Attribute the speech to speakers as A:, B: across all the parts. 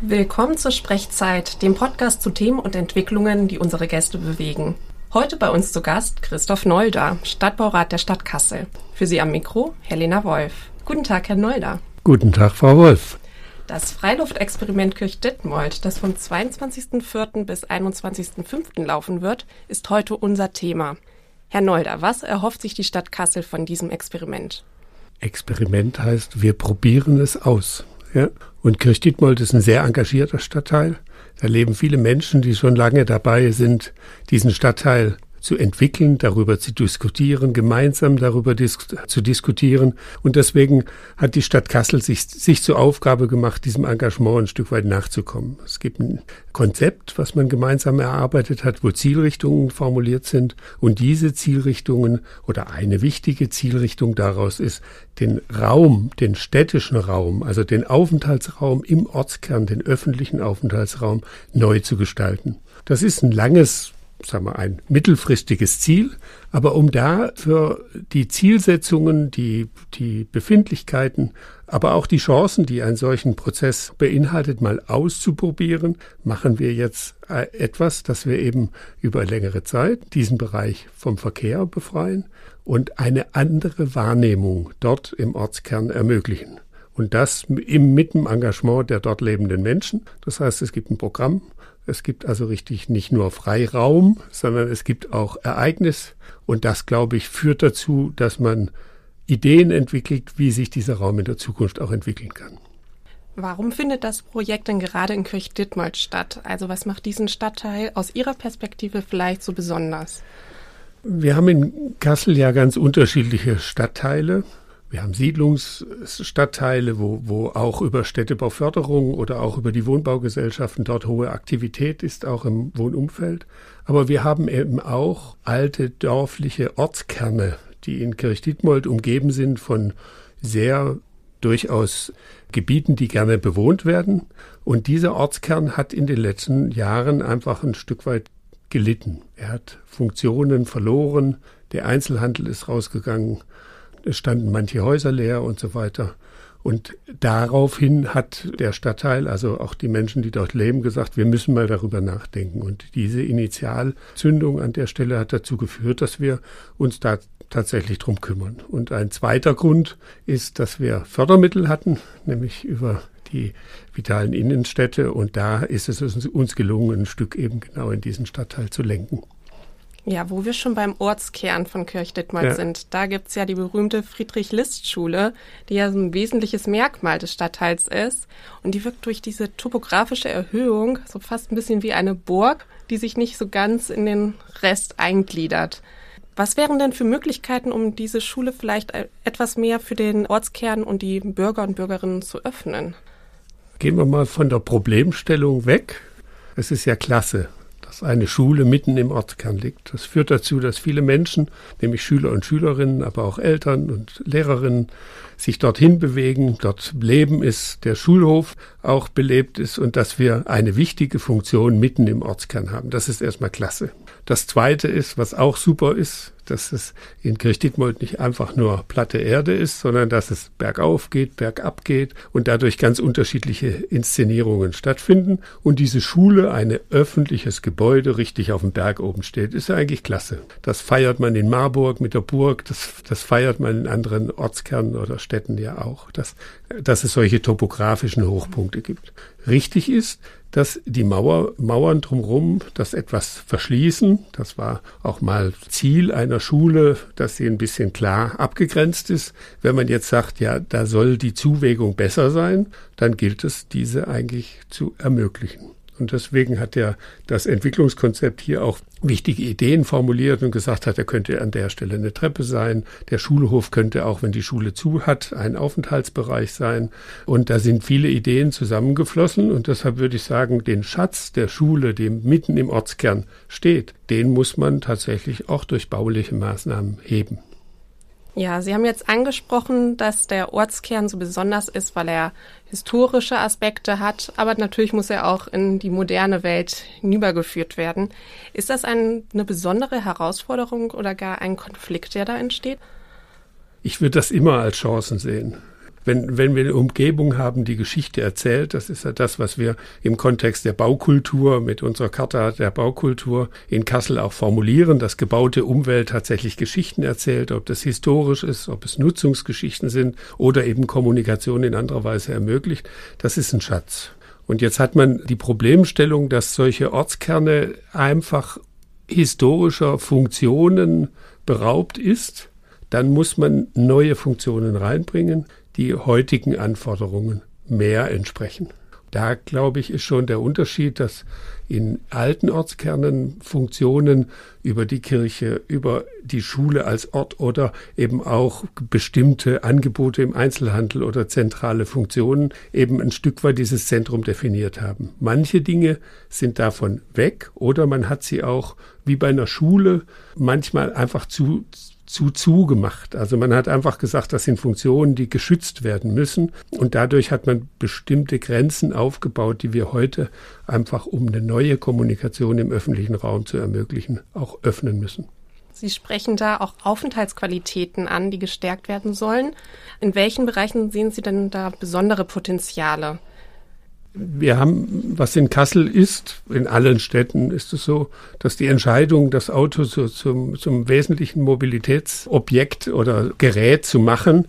A: Willkommen zur Sprechzeit, dem Podcast zu Themen und Entwicklungen, die unsere Gäste bewegen. Heute bei uns zu Gast Christoph Nolder, Stadtbaurat der Stadt Kassel. Für Sie am Mikro Helena Wolf. Guten Tag, Herr Nolder.
B: Guten Tag, Frau Wolf.
A: Das Freiluftexperiment Kirch-Detmold, das vom 22.04. bis 21.05. laufen wird, ist heute unser Thema. Herr Nolder, was erhofft sich die Stadt Kassel von diesem Experiment?
B: Experiment heißt, wir probieren es aus. Ja? Und Kirchdietmold ist ein sehr engagierter Stadtteil. Da leben viele Menschen, die schon lange dabei sind, diesen Stadtteil zu entwickeln, darüber zu diskutieren, gemeinsam darüber dis zu diskutieren. Und deswegen hat die Stadt Kassel sich, sich zur Aufgabe gemacht, diesem Engagement ein Stück weit nachzukommen. Es gibt ein Konzept, was man gemeinsam erarbeitet hat, wo Zielrichtungen formuliert sind. Und diese Zielrichtungen oder eine wichtige Zielrichtung daraus ist, den Raum, den städtischen Raum, also den Aufenthaltsraum im Ortskern, den öffentlichen Aufenthaltsraum neu zu gestalten. Das ist ein langes sagen wir, ein mittelfristiges Ziel. Aber um da für die Zielsetzungen, die, die Befindlichkeiten, aber auch die Chancen, die ein solchen Prozess beinhaltet, mal auszuprobieren, machen wir jetzt äh, etwas, dass wir eben über längere Zeit diesen Bereich vom Verkehr befreien und eine andere Wahrnehmung dort im Ortskern ermöglichen. Und das im, mit dem Engagement der dort lebenden Menschen. Das heißt, es gibt ein Programm, es gibt also richtig nicht nur Freiraum, sondern es gibt auch Ereignis. Und das, glaube ich, führt dazu, dass man Ideen entwickelt, wie sich dieser Raum in der Zukunft auch entwickeln kann.
A: Warum findet das Projekt denn gerade in Kirchditmold statt? Also was macht diesen Stadtteil aus Ihrer Perspektive vielleicht so besonders?
B: Wir haben in Kassel ja ganz unterschiedliche Stadtteile. Wir haben Siedlungsstadtteile, wo, wo auch über Städtebauförderung oder auch über die Wohnbaugesellschaften dort hohe Aktivität ist, auch im Wohnumfeld. Aber wir haben eben auch alte dörfliche Ortskerne, die in Kirchdietmold umgeben sind von sehr durchaus Gebieten, die gerne bewohnt werden. Und dieser Ortskern hat in den letzten Jahren einfach ein Stück weit gelitten. Er hat Funktionen verloren, der Einzelhandel ist rausgegangen, es standen manche Häuser leer und so weiter. Und daraufhin hat der Stadtteil, also auch die Menschen, die dort leben, gesagt, wir müssen mal darüber nachdenken. Und diese Initialzündung an der Stelle hat dazu geführt, dass wir uns da tatsächlich drum kümmern. Und ein zweiter Grund ist, dass wir Fördermittel hatten, nämlich über die vitalen Innenstädte. Und da ist es uns gelungen, ein Stück eben genau in diesen Stadtteil zu lenken.
A: Ja, wo wir schon beim Ortskern von Kirchditmold ja. sind, da gibt's ja die berühmte Friedrich-List-Schule, die ja so ein wesentliches Merkmal des Stadtteils ist. Und die wirkt durch diese topografische Erhöhung so fast ein bisschen wie eine Burg, die sich nicht so ganz in den Rest eingliedert. Was wären denn für Möglichkeiten, um diese Schule vielleicht etwas mehr für den Ortskern und die Bürger und Bürgerinnen zu öffnen?
B: Gehen wir mal von der Problemstellung weg. Es ist ja klasse, dass eine Schule mitten im Ortskern liegt. Das führt dazu, dass viele Menschen, nämlich Schüler und Schülerinnen, aber auch Eltern und Lehrerinnen, sich dorthin bewegen, dort leben ist, der Schulhof auch belebt ist und dass wir eine wichtige Funktion mitten im Ortskern haben. Das ist erstmal klasse. Das Zweite ist, was auch super ist, dass es in Kirchditmold nicht einfach nur platte Erde ist, sondern dass es bergauf geht, bergab geht und dadurch ganz unterschiedliche Inszenierungen stattfinden. Und diese Schule, ein öffentliches Gebäude, richtig auf dem Berg oben steht, ist ja eigentlich klasse. Das feiert man in Marburg mit der Burg, das, das feiert man in anderen Ortskernen oder Städten ja auch, dass, dass es solche topografischen Hochpunkte gibt. Richtig ist, dass die Mauer, Mauern drumherum das etwas verschließen. Das war auch mal Ziel einer Schule, dass sie ein bisschen klar abgegrenzt ist. Wenn man jetzt sagt, ja, da soll die Zuwägung besser sein, dann gilt es, diese eigentlich zu ermöglichen. Und deswegen hat er das Entwicklungskonzept hier auch wichtige Ideen formuliert und gesagt hat, er könnte an der Stelle eine Treppe sein. Der Schulhof könnte auch, wenn die Schule zu hat, ein Aufenthaltsbereich sein. Und da sind viele Ideen zusammengeflossen. Und deshalb würde ich sagen, den Schatz der Schule, der mitten im Ortskern steht, den muss man tatsächlich auch durch bauliche Maßnahmen heben.
A: Ja, Sie haben jetzt angesprochen, dass der Ortskern so besonders ist, weil er historische Aspekte hat, aber natürlich muss er auch in die moderne Welt hinübergeführt werden. Ist das ein, eine besondere Herausforderung oder gar ein Konflikt, der da entsteht?
B: Ich würde das immer als Chancen sehen. Wenn, wenn wir eine Umgebung haben, die Geschichte erzählt, das ist ja das, was wir im Kontext der Baukultur mit unserer Charta der Baukultur in Kassel auch formulieren, dass gebaute Umwelt tatsächlich Geschichten erzählt, ob das historisch ist, ob es Nutzungsgeschichten sind oder eben Kommunikation in anderer Weise ermöglicht. Das ist ein Schatz. Und jetzt hat man die Problemstellung, dass solche Ortskerne einfach historischer Funktionen beraubt ist. Dann muss man neue Funktionen reinbringen die heutigen Anforderungen mehr entsprechen. Da, glaube ich, ist schon der Unterschied, dass in alten Ortskernen Funktionen über die Kirche, über die Schule als Ort oder eben auch bestimmte Angebote im Einzelhandel oder zentrale Funktionen eben ein Stück weit dieses Zentrum definiert haben. Manche Dinge sind davon weg oder man hat sie auch wie bei einer Schule manchmal einfach zu zu zugemacht. Also man hat einfach gesagt, das sind Funktionen, die geschützt werden müssen. Und dadurch hat man bestimmte Grenzen aufgebaut, die wir heute einfach, um eine neue Kommunikation im öffentlichen Raum zu ermöglichen, auch öffnen müssen.
A: Sie sprechen da auch Aufenthaltsqualitäten an, die gestärkt werden sollen. In welchen Bereichen sehen Sie denn da besondere Potenziale?
B: Wir haben, was in Kassel ist, in allen Städten ist es so, dass die Entscheidung, das Auto so zum, zum wesentlichen Mobilitätsobjekt oder Gerät zu machen,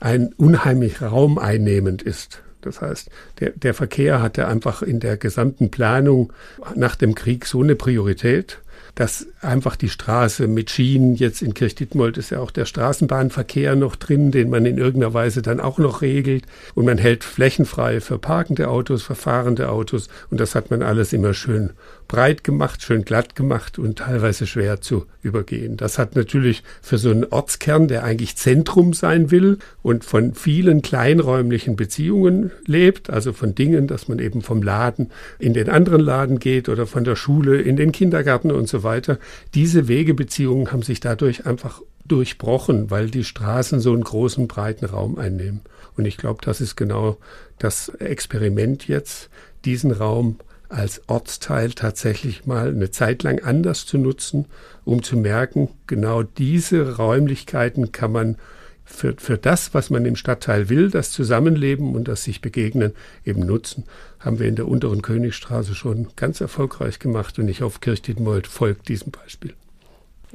B: ein unheimlich raumeinnehmend ist. Das heißt, der, der Verkehr hatte einfach in der gesamten Planung nach dem Krieg so eine Priorität, dass einfach die Straße mit Schienen, jetzt in Kirchdittmold ist ja auch der Straßenbahnverkehr noch drin, den man in irgendeiner Weise dann auch noch regelt. Und man hält flächenfrei für parkende Autos, für fahrende Autos. Und das hat man alles immer schön breit gemacht, schön glatt gemacht und teilweise schwer zu übergehen. Das hat natürlich für so einen Ortskern, der eigentlich Zentrum sein will und von vielen kleinräumlichen Beziehungen lebt, also von Dingen, dass man eben vom Laden in den anderen Laden geht oder von der Schule in den Kindergarten und weiter. Diese Wegebeziehungen haben sich dadurch einfach durchbrochen, weil die Straßen so einen großen, breiten Raum einnehmen. Und ich glaube, das ist genau das Experiment jetzt, diesen Raum als Ortsteil tatsächlich mal eine Zeit lang anders zu nutzen, um zu merken, genau diese Räumlichkeiten kann man für, für das, was man im Stadtteil will, das Zusammenleben und das sich begegnen, eben nutzen. Haben wir in der unteren Königstraße schon ganz erfolgreich gemacht und ich hoffe, Kirchdietmold folgt diesem Beispiel.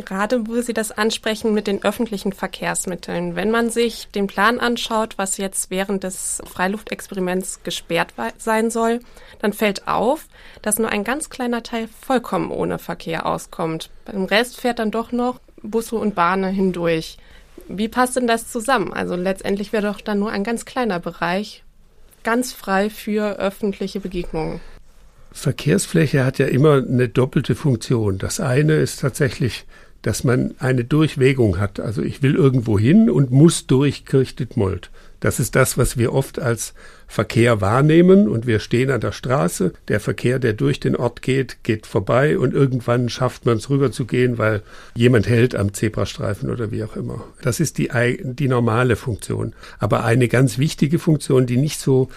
A: Gerade wo Sie das ansprechen mit den öffentlichen Verkehrsmitteln. Wenn man sich den Plan anschaut, was jetzt während des Freiluftexperiments gesperrt sein soll, dann fällt auf, dass nur ein ganz kleiner Teil vollkommen ohne Verkehr auskommt. Beim Rest fährt dann doch noch Busse und Bahnen hindurch. Wie passt denn das zusammen? Also letztendlich wäre doch dann nur ein ganz kleiner Bereich ganz frei für öffentliche Begegnungen.
B: Verkehrsfläche hat ja immer eine doppelte Funktion. Das eine ist tatsächlich dass man eine Durchwägung hat. Also ich will irgendwo hin und muss durch Kirchdittmold. Das ist das, was wir oft als Verkehr wahrnehmen und wir stehen an der Straße. Der Verkehr, der durch den Ort geht, geht vorbei und irgendwann schafft man es rüber zu gehen, weil jemand hält am Zebrastreifen oder wie auch immer. Das ist die, die normale Funktion. Aber eine ganz wichtige Funktion, die nicht so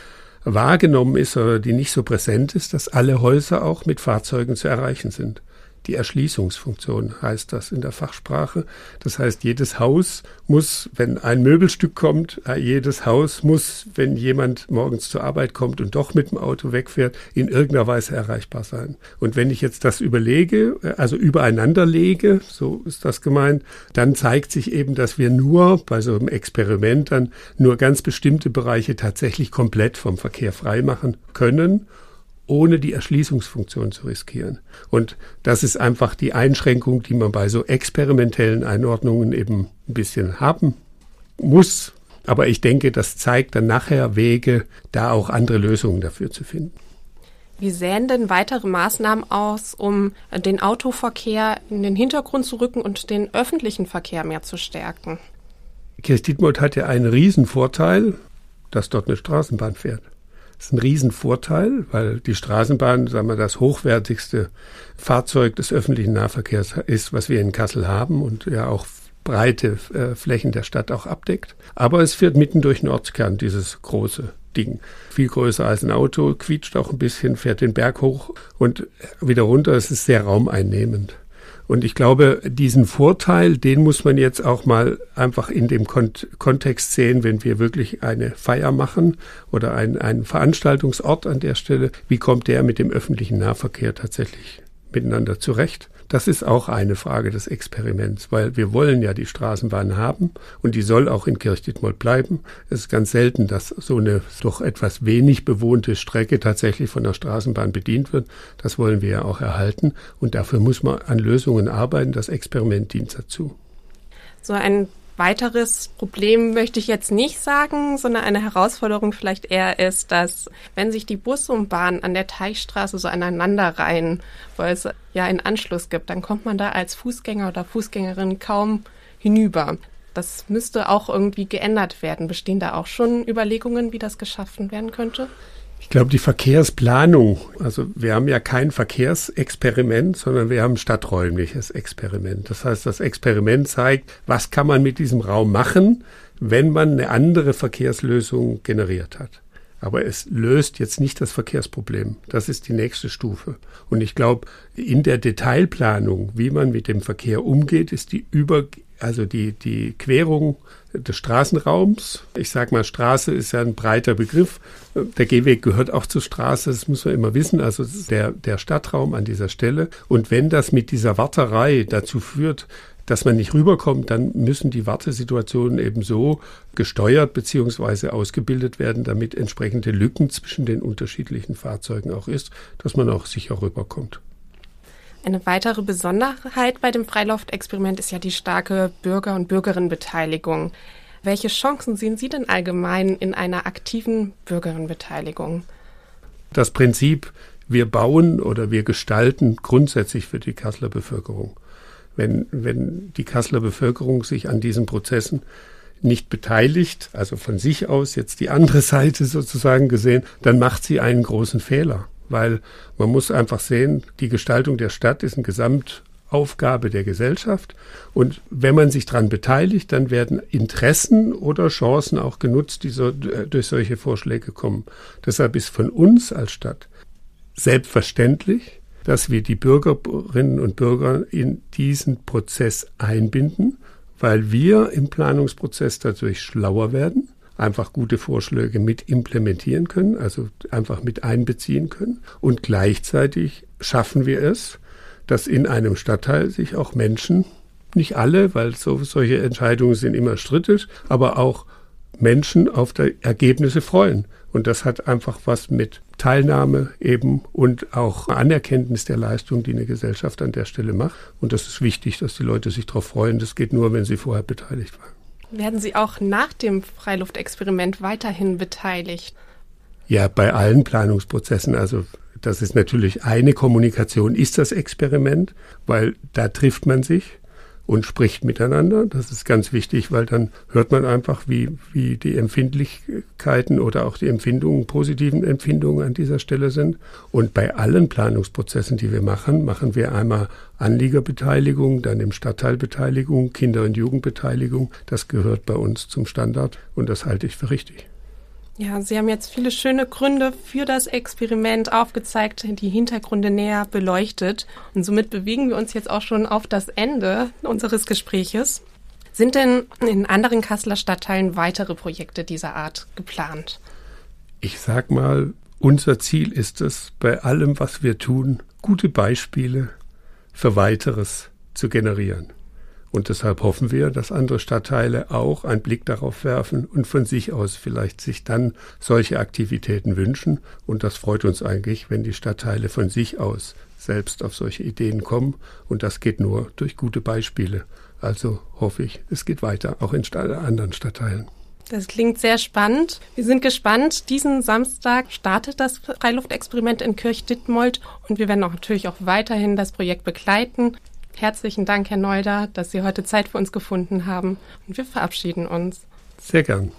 B: wahrgenommen ist oder die nicht so präsent ist, dass alle Häuser auch mit Fahrzeugen zu erreichen sind. Die Erschließungsfunktion heißt das in der Fachsprache. Das heißt, jedes Haus muss, wenn ein Möbelstück kommt, äh, jedes Haus muss, wenn jemand morgens zur Arbeit kommt und doch mit dem Auto wegfährt, in irgendeiner Weise erreichbar sein. Und wenn ich jetzt das überlege, äh, also übereinander lege, so ist das gemeint, dann zeigt sich eben, dass wir nur bei so einem Experiment dann nur ganz bestimmte Bereiche tatsächlich komplett vom Verkehr freimachen können ohne die Erschließungsfunktion zu riskieren. Und das ist einfach die Einschränkung, die man bei so experimentellen Einordnungen eben ein bisschen haben muss. Aber ich denke, das zeigt dann nachher Wege, da auch andere Lösungen dafür zu finden.
A: Wie sähen denn weitere Maßnahmen aus, um den Autoverkehr in den Hintergrund zu rücken und den öffentlichen Verkehr mehr zu stärken?
B: Kirchdietmold hat ja einen Riesenvorteil, dass dort eine Straßenbahn fährt. Das ist ein Riesenvorteil, weil die Straßenbahn, sagen wir, das hochwertigste Fahrzeug des öffentlichen Nahverkehrs ist, was wir in Kassel haben und ja auch breite äh, Flächen der Stadt auch abdeckt. Aber es fährt mitten durch den Ortskern, dieses große Ding. Viel größer als ein Auto, quietscht auch ein bisschen, fährt den Berg hoch und wieder runter. Es ist sehr raumeinnehmend. Und ich glaube, diesen Vorteil, den muss man jetzt auch mal einfach in dem Kont Kontext sehen, wenn wir wirklich eine Feier machen oder einen, einen Veranstaltungsort an der Stelle. Wie kommt der mit dem öffentlichen Nahverkehr tatsächlich miteinander zurecht? Das ist auch eine Frage des Experiments, weil wir wollen ja die Straßenbahn haben und die soll auch in Kirchdittmold bleiben. Es ist ganz selten, dass so eine doch etwas wenig bewohnte Strecke tatsächlich von der Straßenbahn bedient wird. Das wollen wir ja auch erhalten und dafür muss man an Lösungen arbeiten. Das Experiment dient dazu.
A: So ein weiteres Problem möchte ich jetzt nicht sagen, sondern eine Herausforderung vielleicht eher ist, dass wenn sich die Busse und Bahnen an der Teichstraße so aneinander reihen, weil es ja einen Anschluss gibt, dann kommt man da als Fußgänger oder Fußgängerin kaum hinüber. Das müsste auch irgendwie geändert werden. Bestehen da auch schon Überlegungen, wie das geschaffen werden könnte?
B: Ich glaube, die Verkehrsplanung, also wir haben ja kein Verkehrsexperiment, sondern wir haben ein stadträumliches Experiment. Das heißt, das Experiment zeigt, was kann man mit diesem Raum machen, wenn man eine andere Verkehrslösung generiert hat. Aber es löst jetzt nicht das Verkehrsproblem. Das ist die nächste Stufe. Und ich glaube, in der Detailplanung, wie man mit dem Verkehr umgeht, ist die über, also die, die Querung des Straßenraums. Ich sage mal, Straße ist ja ein breiter Begriff. Der Gehweg gehört auch zur Straße, das muss man immer wissen. Also der, der Stadtraum an dieser Stelle. Und wenn das mit dieser Warterei dazu führt, dass man nicht rüberkommt, dann müssen die Wartesituationen eben so gesteuert bzw. ausgebildet werden, damit entsprechende Lücken zwischen den unterschiedlichen Fahrzeugen auch ist, dass man auch sicher rüberkommt.
A: Eine weitere Besonderheit bei dem Freiluftexperiment ist ja die starke Bürger- und Bürgerinnenbeteiligung. Welche Chancen sehen Sie denn allgemein in einer aktiven Bürgerinnenbeteiligung?
B: Das Prinzip, wir bauen oder wir gestalten grundsätzlich für die Kasseler Bevölkerung. Wenn, wenn die Kasseler Bevölkerung sich an diesen Prozessen nicht beteiligt, also von sich aus jetzt die andere Seite sozusagen gesehen, dann macht sie einen großen Fehler weil man muss einfach sehen, die Gestaltung der Stadt ist eine Gesamtaufgabe der Gesellschaft und wenn man sich daran beteiligt, dann werden Interessen oder Chancen auch genutzt, die so, durch solche Vorschläge kommen. Deshalb ist von uns als Stadt selbstverständlich, dass wir die Bürgerinnen und Bürger in diesen Prozess einbinden, weil wir im Planungsprozess dadurch schlauer werden einfach gute Vorschläge mit implementieren können, also einfach mit einbeziehen können. Und gleichzeitig schaffen wir es, dass in einem Stadtteil sich auch Menschen, nicht alle, weil so, solche Entscheidungen sind immer strittig, aber auch Menschen auf die Ergebnisse freuen. Und das hat einfach was mit Teilnahme eben und auch Anerkenntnis der Leistung, die eine Gesellschaft an der Stelle macht. Und das ist wichtig, dass die Leute sich darauf freuen. Das geht nur, wenn sie vorher beteiligt waren.
A: Werden Sie auch nach dem Freiluftexperiment weiterhin beteiligt?
B: Ja, bei allen Planungsprozessen. Also das ist natürlich eine Kommunikation, ist das Experiment, weil da trifft man sich und spricht miteinander. Das ist ganz wichtig, weil dann hört man einfach, wie, wie die Empfindlichkeiten oder auch die Empfindungen, positiven Empfindungen an dieser Stelle sind. Und bei allen Planungsprozessen, die wir machen, machen wir einmal Anliegerbeteiligung, dann im Stadtteilbeteiligung, Kinder- und Jugendbeteiligung. Das gehört bei uns zum Standard und das halte ich für richtig.
A: Ja, Sie haben jetzt viele schöne Gründe für das Experiment aufgezeigt, die Hintergründe näher beleuchtet. Und somit bewegen wir uns jetzt auch schon auf das Ende unseres Gespräches. Sind denn in anderen Kasseler Stadtteilen weitere Projekte dieser Art geplant?
B: Ich sag mal, unser Ziel ist es, bei allem, was wir tun, gute Beispiele für weiteres zu generieren. Und deshalb hoffen wir, dass andere Stadtteile auch einen Blick darauf werfen und von sich aus vielleicht sich dann solche Aktivitäten wünschen. Und das freut uns eigentlich, wenn die Stadtteile von sich aus selbst auf solche Ideen kommen. Und das geht nur durch gute Beispiele. Also hoffe ich, es geht weiter, auch in anderen Stadtteilen.
A: Das klingt sehr spannend. Wir sind gespannt. Diesen Samstag startet das Freiluftexperiment in Kirch-Dittmold und wir werden auch natürlich auch weiterhin das Projekt begleiten. Herzlichen Dank, Herr Neuder, dass Sie heute Zeit für uns gefunden haben. Und wir verabschieden uns.
B: Sehr gern.